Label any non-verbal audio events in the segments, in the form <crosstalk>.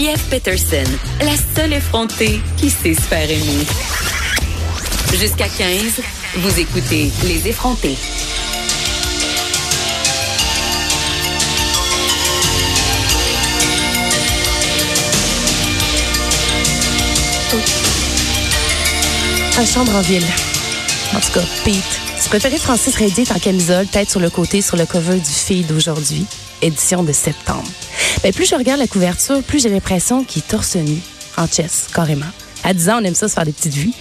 Geneviève Peterson, la seule effrontée qui sait se faire aimer. Jusqu'à 15, vous écoutez Les effrontés. À chambre en ville. En tout cas, Pete. Tu préférais Francis Reddy en camisole, tête sur le côté, sur le cover du feed d'aujourd'hui, édition de septembre. Ben, plus je regarde la couverture, plus j'ai l'impression qu'il est torse nu, en chess, carrément. À 10 ans, on aime ça se faire des petites vues.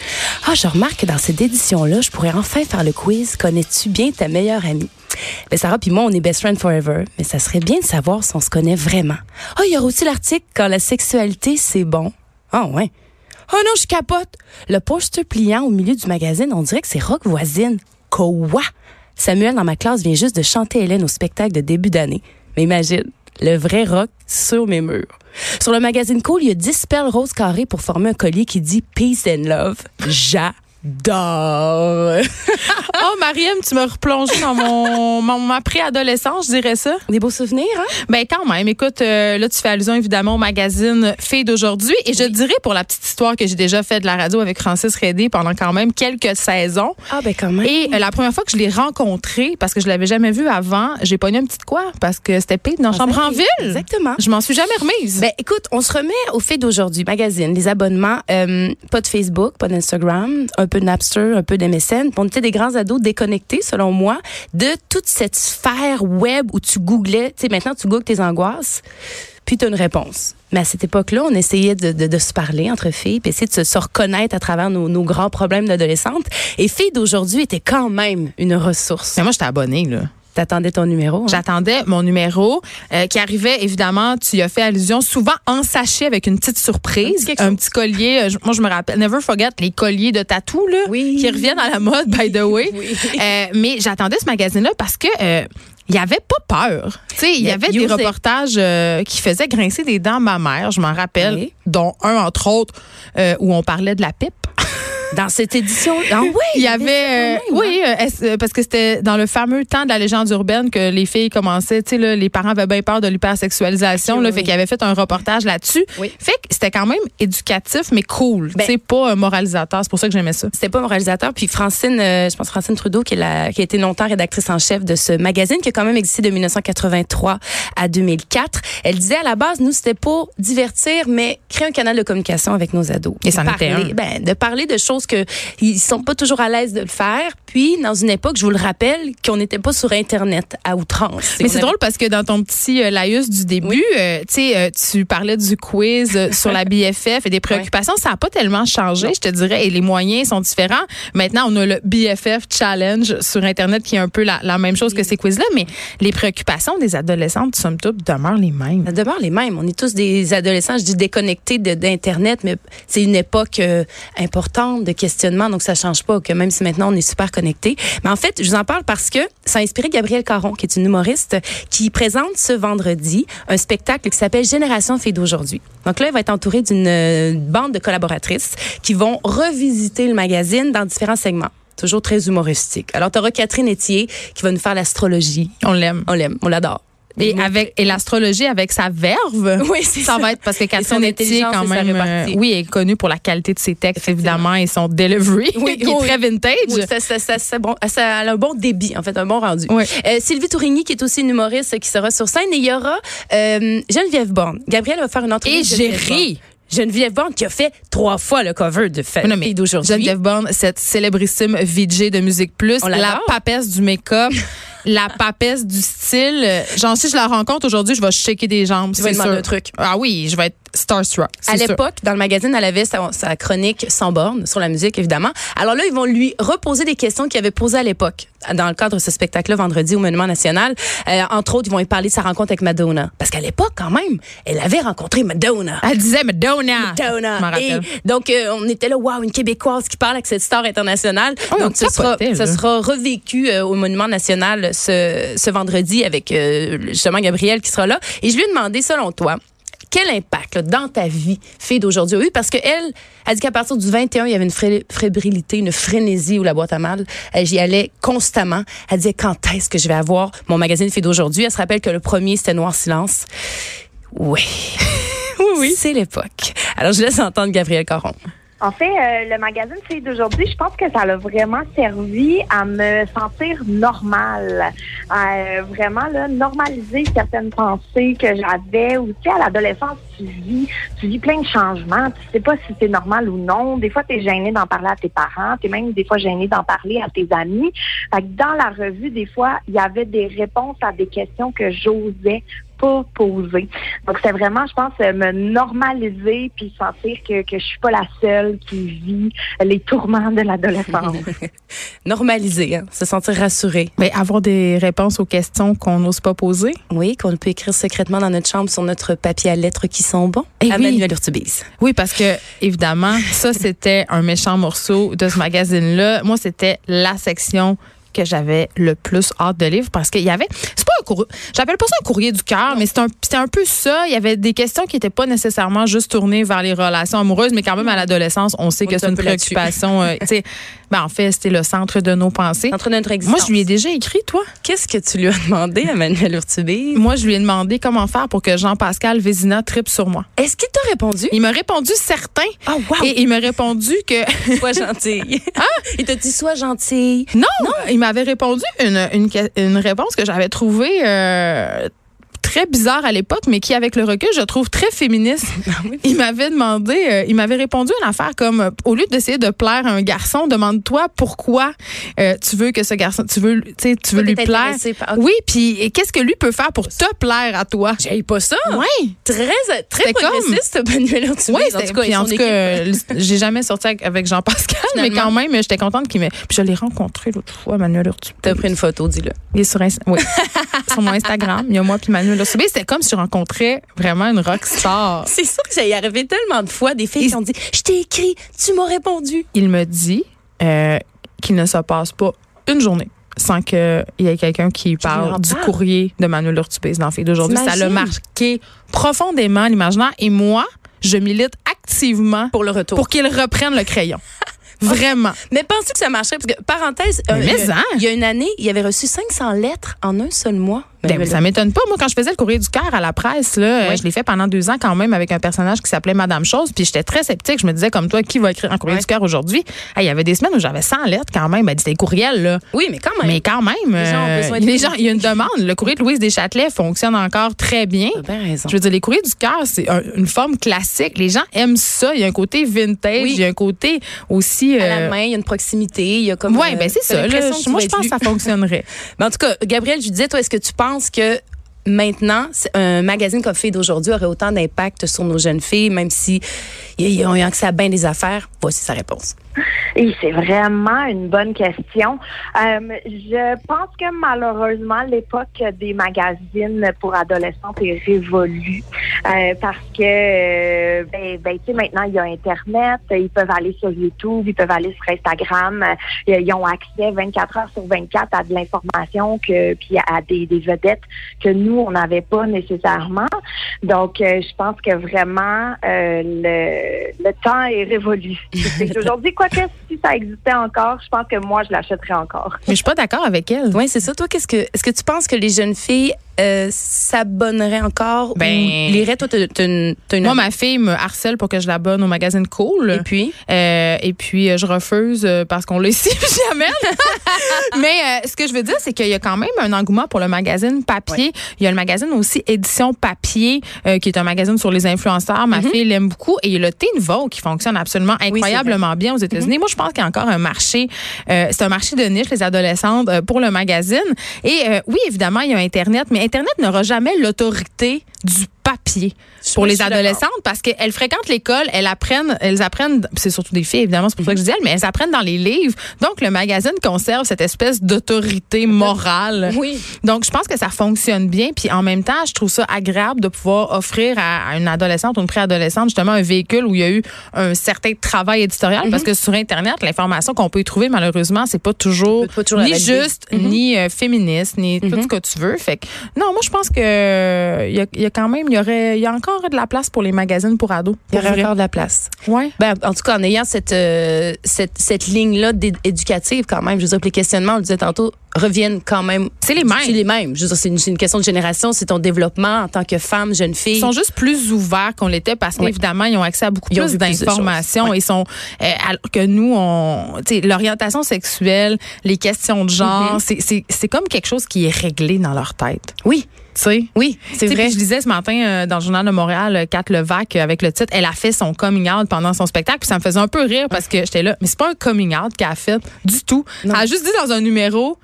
Ah, je remarque que dans cette édition-là, je pourrais enfin faire le quiz Connais-tu bien ta meilleure amie? Ben, Sarah puis moi, on est best friend forever, mais ça serait bien de savoir si on se connaît vraiment. Ah, il y aura aussi l'article Quand la sexualité, c'est bon. Ah, ouais. Oh non, je capote. Le poster pliant au milieu du magazine, on dirait que c'est rock voisine. Quoi? Samuel, dans ma classe, vient juste de chanter Hélène au spectacle de début d'année. Mais imagine, le vrai rock sur mes murs. Sur le magazine Cool, il y a 10 perles roses carrées pour former un collier qui dit Peace and Love. J'adore. <laughs> Oh, Mariam, tu me replongé dans mon, mon ma préadolescence, je dirais ça. Des beaux souvenirs, hein? Ben quand même, écoute, euh, là tu fais allusion évidemment au magazine Filles d'aujourd'hui et je dirais pour la petite histoire que j'ai déjà fait de la radio avec Francis Redé pendant quand même quelques saisons. Ah ben quand même. Et euh, la première fois que je l'ai rencontré, parce que je l'avais jamais vu avant, j'ai pogné un petit quoi parce que c'était Pete dans Chambre en ville. Exactement. Je m'en suis jamais remise. Ben écoute, on se remet au fait d'aujourd'hui, magazine, les abonnements, euh, pas de Facebook, pas d'Instagram, un peu de Napster, un peu d'MSN. On était des grands ados déconnectés, selon moi, de toute cette sphère web où tu googlais. Tu sais, maintenant, tu googles tes angoisses, puis tu as une réponse. Mais à cette époque-là, on essayait de, de, de se parler entre filles, puis essayer de se, se reconnaître à travers nos, nos grands problèmes d'adolescente. Et filles d'aujourd'hui étaient quand même une ressource. Mais moi, j'étais abonnée, là. T'attendais ton numéro. hein? J'attendais mon numéro euh, qui arrivait évidemment, tu y as fait allusion, souvent en sachet avec une petite surprise, un chose. petit collier. euh, moi, je me rappelle, never forget les colliers de tatou là, Oui. qui reviennent à la mode, by the way. Oui. Euh, mais j'attendais ce magazine-là parce que il y avait pas peur. Il y avait des reportages euh, qui faisaient grincer des dents ma mère, je m'en rappelle, Oui. dont un entre autres euh, où on parlait de la pipe. <laughs> Dans cette édition. Ah oui. Il y avait, euh, ça oui, euh, est-ce- euh, parce que c'était dans le fameux temps de la légende urbaine que les filles commençaient, tu sais, là, les parents avaient bien peur de l'hypersexualisation, Ok, là, oui, fait oui. qu'ils avaient fait un reportage là-dessus. Oui. Fait que c'était quand même éducatif, mais cool. Ben- sais, pas un moralisateur. C'est pour ça que j'aimais ça. C'était pas mon réalisateur. Puis Francine, euh, je pense Francine Trudeau, qui, est la, qui a été longtemps rédactrice en chef de ce magazine, qui a quand même existé de 1983 à 2004. Elle disait à la base, nous, c'était pour divertir, mais créer un canal de communication avec nos ados. Et c'en De était parler- un. Ben, de parler de choses que ils sont pas toujours à l'aise de le faire. Puis, dans une époque, je vous le rappelle, qu'on n'était pas sur Internet à outrance. Mais c'est avait- drôle parce que dans ton petit euh, laïus du début, euh, tu euh, tu parlais du quiz euh, sur la BFF et des <laughs> préoccupations. Ça n'a pas tellement changé, je te dirais, et les moyens sont différents. Maintenant, on a le BFF Challenge sur Internet qui est un peu la, la même chose que ces quiz-là, mais les préoccupations des adolescentes, somme toute, demeurent les mêmes. Ça demeure les mêmes. On est tous des adolescents, je dis déconnectés d'Internet, mais c'est une époque euh, importante de questionnement, donc ça change pas, que même si maintenant on est super connectés. Mais en fait, je vous en parle parce que ça a inspiré Gabrielle Caron, qui est une humoriste, qui présente ce vendredi un spectacle qui s'appelle Génération Filles d'aujourd'hui. Donc là, elle va être entourée d'une euh, bande de collaboratrices qui vont revisiter le magazine dans différents segments. Toujours très humoristique. Alors, tu auras Catherine Etier qui va nous faire l'astrologie. On l'aime. On l'aime, on l'adore. Et avec et l'astrologie avec sa verve. <laughs> Oui, ça ça. va être parce que Catherine Etier quand même euh, oui, est connue pour la qualité de ses textes évidemment et son delivery Oui, <laughs> qui oui. est très vintage. Oui, ça, ça, ça, bon, ça a un bon débit, en fait, un bon rendu. Oui. Euh, Sylvie Tourigny, qui est aussi une humoriste, qui sera sur scène. Et il y aura euh, Geneviève Borne. Gabrielle va faire une entrevue. Et j'ai Geneviève ri. Geneviève Borne qui a fait trois fois le cover de mais Filles d'aujourd'hui. Geneviève Borne, cette célébrissime VJ de Musique Plus, la papesse du make-up. <laughs> la papesse du style. Genre, si je la rencontre aujourd'hui, je vais shaker des jambes. Tu vas c'est demander un truc. Ah oui, je vais être starstruck. À l'époque, dans le magazine, elle avait sa, sa chronique sans borne sur la musique, évidemment. Alors là, ils vont lui reposer des questions qu'il avait posées à l'époque, dans le cadre de ce spectacle-là, vendredi au Monument National. Euh, entre autres, ils vont lui parler de sa rencontre avec Madonna. Parce qu'à l'époque, quand même, elle avait rencontré Madonna. Elle disait Madonna. Madonna. Je Et donc, euh, on était là, waouh, une Québécoise qui parle avec cette star internationale. Oh, on donc, ce sera, ce sera revécu euh, au Monument National ce, ce vendredi avec euh, justement Gabrielle qui sera là. Et je lui ai demandé, selon toi, quel impact là, dans ta vie, fille d'aujourd'hui, a eu? Parce qu'elle a dit qu'à partir du 21, il y avait une fré- fébrilité, une frénésie où la boîte à mal. Elle, J'y allais constamment. Elle disait, quand est-ce que je vais avoir mon magazine Fille d'aujourd'hui? Elle se rappelle que le premier, c'était Noir Silence. Oui. <laughs> oui, oui. C'est l'époque. Alors, je laisse entendre Gabrielle Caron. En fait, euh, le magazine Filles d'aujourd'hui, je pense que ça l'a vraiment servi à me sentir normale, à euh, vraiment normaliser certaines pensées que j'avais. Ou tu sais, à l'adolescence, tu vis, tu vis plein de changements. Tu sais pas si c'est normal ou non. Des fois, tu es gêné d'en parler à tes parents. Tu même des fois gêné d'en parler à tes amis. Fait dans la revue, des fois, il y avait des réponses à des questions que j'osais pas poser. Donc, c'est vraiment, je pense, euh, me normaliser puis sentir que, que je suis pas la seule qui vit les tourments de l'adolescence. <laughs> Normaliser, hein, se sentir rassuré. Mais avoir des réponses aux questions qu'on n'ose pas poser? Oui, qu'on peut écrire secrètement dans notre chambre sur notre papier à lettres qui sont bons. Eh à oui. Manuel Urtubise. Oui, parce que évidemment, ça c'était un méchant morceau de ce magazine-là. Moi, c'était la section que j'avais le plus hâte de lire parce qu'il y avait c'est un courrier j'appelle pas ça un courrier du cœur mais c'était un un peu ça. Il y avait des questions qui étaient pas nécessairement juste tournées vers les relations amoureuses mais quand même à l'adolescence on sait On que est c'est un une préoccupation euh, <laughs> ben en fait c'était le centre de nos pensées Entre notre existence. moi je lui ai déjà écrit toi Qu'est-ce que tu lui as demandé à Manuel moi je lui ai demandé comment faire pour que Jean-Pascal Vézina tripe sur moi Est-ce qu'il t'a répondu? il m'a répondu certain Ah, wow! et il m'a répondu que <laughs> sois gentille. Ah! <laughs> Il t'a dit sois gentille. Non, il m'avait répondu une, une, que- une réponse que j'avais trouvée euh, très bizarre à l'époque, mais qui, avec le recul, je trouve très féministe. <laughs> Il m'avait demandé, euh, il m'avait répondu une affaire comme, euh, au lieu d'essayer de plaire à un garçon, demande-toi pourquoi euh, tu veux que ce garçon, tu veux, tu veux lui plaire. Oui, puis et qu'est-ce que lui peut faire pour te plaire à toi? J'aille pas ça. Oui. Très, très comme- progressiste, Manuel Urtubise. Oui, en tout cas, en tout j'ai jamais sorti avec, Jean-Pascal, mais quand même, j'étais contente qu'il me. Puis je l'ai rencontré l'autre fois, Manuel Urtubis. T'as pris une photo, dis-le. Il est sur, oui. <laughs> sur mon Instagram. Il y a moi puis Manuel C'était comme si je rencontrais vraiment une rock star. <laughs> C'est sûr que ça y arrivé tellement de fois, des filles qui ont dit Je t'ai écrit, tu m'as répondu. Il me dit euh, qu'il ne se passe pas une journée sans qu'il y ait quelqu'un qui parle du courrier de Manuel Urtubis dans Fille d'aujourd'hui. Ça l'a marqué profondément l'imaginaire. Et moi, je milite activement Pour le retour. pour qu'il reprenne le crayon. <laughs> Vraiment. Mais penses-tu que ça marcherait? Parce que, parenthèse, euh, il, y a, hein? il y a une année, il avait reçu 500 lettres en un seul mois. Ben, Manuel ça m'étonne pas. Moi, quand je faisais le courrier du cœur à la presse, là, euh, Oui. je l'ai fait pendant deux ans quand même avec un personnage qui s'appelait Madame Chose. Puis j'étais très sceptique. Je me disais, comme toi, qui va écrire un courrier du cœur aujourd'hui? Hey, Il y avait des semaines où j'avais 100 lettres quand même. Ben, des courriels, là. Oui, mais quand même. Mais quand même, Les gens ont euh, besoin de- les gens, il y a une demande. Le courrier de Louise Deschâtelet fonctionne encore très bien. Bien raison. Je veux dire, les courriers du cœur, c'est un- une forme classique. Les gens aiment ça. Il y a un côté vintage. Oui. Il y a un côté aussi. À euh, la main, il y a une proximité, il y a comme. Euh, ben c'est ça. là. Moi, je pense que ça fonctionnerait. <laughs> Mais en tout cas, Gabriel, je disais, toi, est-ce que tu penses que maintenant, un magazine comme Fille d'aujourd'hui aurait autant d'impact sur nos jeunes filles, même si ils ont eu accès à bien des affaires? Voici sa réponse. Et c'est vraiment une bonne question. Euh, je pense que malheureusement, l'époque des magazines pour adolescentes est révolue euh, parce que, euh, ben, ben, tu sais, maintenant, il y a Internet, ils peuvent aller sur YouTube, ils peuvent aller sur Instagram, ils ont accès 24 heures sur 24 à de l'information que puis à des, des vedettes que nous, on n'avait pas nécessairement. Donc, je pense que vraiment, le, le temps est révolu. <laughs> Aujourd'hui, quoi que si ça existait encore, je pense que moi, je l'achèterais encore. Mais je suis pas d'accord avec elle. Oui, c'est ça. Toi, qu'est-ce que, est-ce que tu penses que les jeunes filles euh, s'abonnerait encore Ben- ou lirait? Toi, t'as une, une Moi, ma fille me harcèle pour que je l'abonne au magazine Cool. Et puis? Euh, et puis, euh, je refuse parce qu'on l'a ici, puis j'y amène. Mais euh, ce que je veux dire, c'est qu'il y a quand même un engouement pour le magazine papier. Il y a le magazine aussi Édition Papier, qui est un magazine sur les influenceurs. Ma fille l'aime beaucoup. Et il y a le Teen Vogue qui fonctionne absolument incroyablement bien aux États-Unis. Moi, je pense qu'il y a encore un marché. c'est un marché de niche, les adolescentes, pour le magazine. Et oui, évidemment, il y a Internet, mais Internet n'aura jamais l'autorité du papier pour les adolescentes parce qu'elles fréquentent l'école, elles apprennent, elles apprennent, c'est surtout des filles évidemment, c'est pour ça que je dis elles, mais elles apprennent dans les livres. Donc le magazine conserve cette espèce d'autorité <laughs> morale. Oui. Donc je pense que ça fonctionne bien, puis en même temps, je trouve ça agréable de pouvoir offrir à, à une adolescente ou une préadolescente justement un véhicule où il y a eu un certain travail éditorial parce que sur internet, l'information qu'on peut y trouver malheureusement, c'est pas toujours, Pas toujours ni juste, ni euh, féministe, ni tout ce que tu veux. Fait que non, moi je pense que euh, il y y a quand même il y aurait il y a encore de la place pour les magazines pour ados. Il y aurait encore de la place. Ouais. Ben, en tout cas, en ayant cette, euh, cette, cette ligne-là éducative, quand même, je veux dire, les questionnements, on le disait tantôt, reviennent quand même. C'est les mêmes. C'est les mêmes. Je veux dire, c'est une, une question de génération, c'est ton développement en tant que femme, jeune fille. Ils sont juste plus ouverts qu'on l'était parce qu'évidemment, ils ont accès à beaucoup Ils plus d'informations. Ils sont, euh, alors que nous, on, tu sais, l'orientation sexuelle, les questions de genre, Mm-hmm. c'est- c'est comme quelque chose qui est réglé dans leur tête. Oui, sais? oui, c'est vrai. puis Je disais ce matin euh, dans le journal de Montréal, euh, Kat Levac, euh, avec le titre, elle a fait son coming out pendant son spectacle, puis ça me faisait un peu rire parce que j'étais là, mais c'est pas un coming out qu'elle a fait du tout. Non. Elle a juste dit dans un numéro,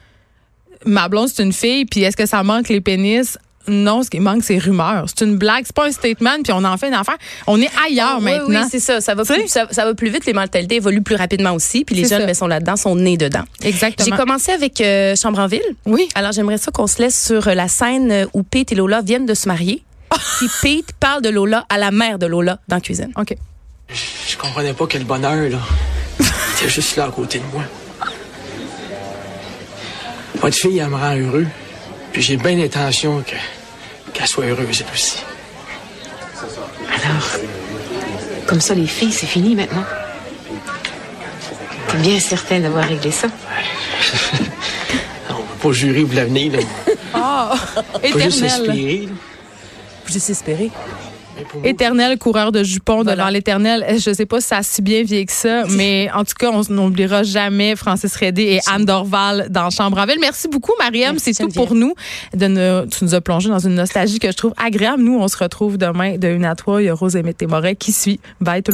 ma blonde c'est une fille, puis est-ce que ça manque les pénis? Non, ce qui manque, c'est rumeurs. C'est une blague, c'est pas un statement, puis on en fait une affaire. On est ailleurs maintenant. Oui, c'est ça. Ça va, plus, ça, ça va plus vite. Les mentalités évoluent plus rapidement aussi. Puis les jeunes, ben, sont là-dedans, sont nés dedans. J'ai Exactement. commencé avec euh, Chambre en ville. Oui. Alors, j'aimerais ça qu'on se laisse sur euh, la scène euh, où Pete et Lola viennent de se marier. <laughs> Puis Pete parle de Lola à la mère de Lola dans la cuisine. OK. Je comprenais pas quel bonheur, là. <laughs> Il était juste là à côté de moi. Votre fille, elle me rend heureux. Puis j'ai bien l'intention que, qu'elle soit heureuse, elle aussi. Alors, comme ça, les filles, c'est fini maintenant. T'es bien certain d'avoir réglé ça? On peut pas jurer pour l'avenir, là. On peut juste Éternel. espérer, là. Juste espérer. Éternel coureur de jupons Voilà. devant l'éternel. Je sais pas si ça a si bien vieilli que ça, mais en tout cas, on n'oubliera jamais Francis Redé et Anne Dorval dans Chambre en ville. Merci beaucoup, Mariam. C'est tout pour nous. De ne- tu nous as plongé dans une nostalgie que je trouve agréable. Nous, on se retrouve demain de 1 à 3. Il y a Rose et Témoret qui suit. Bye tout le monde.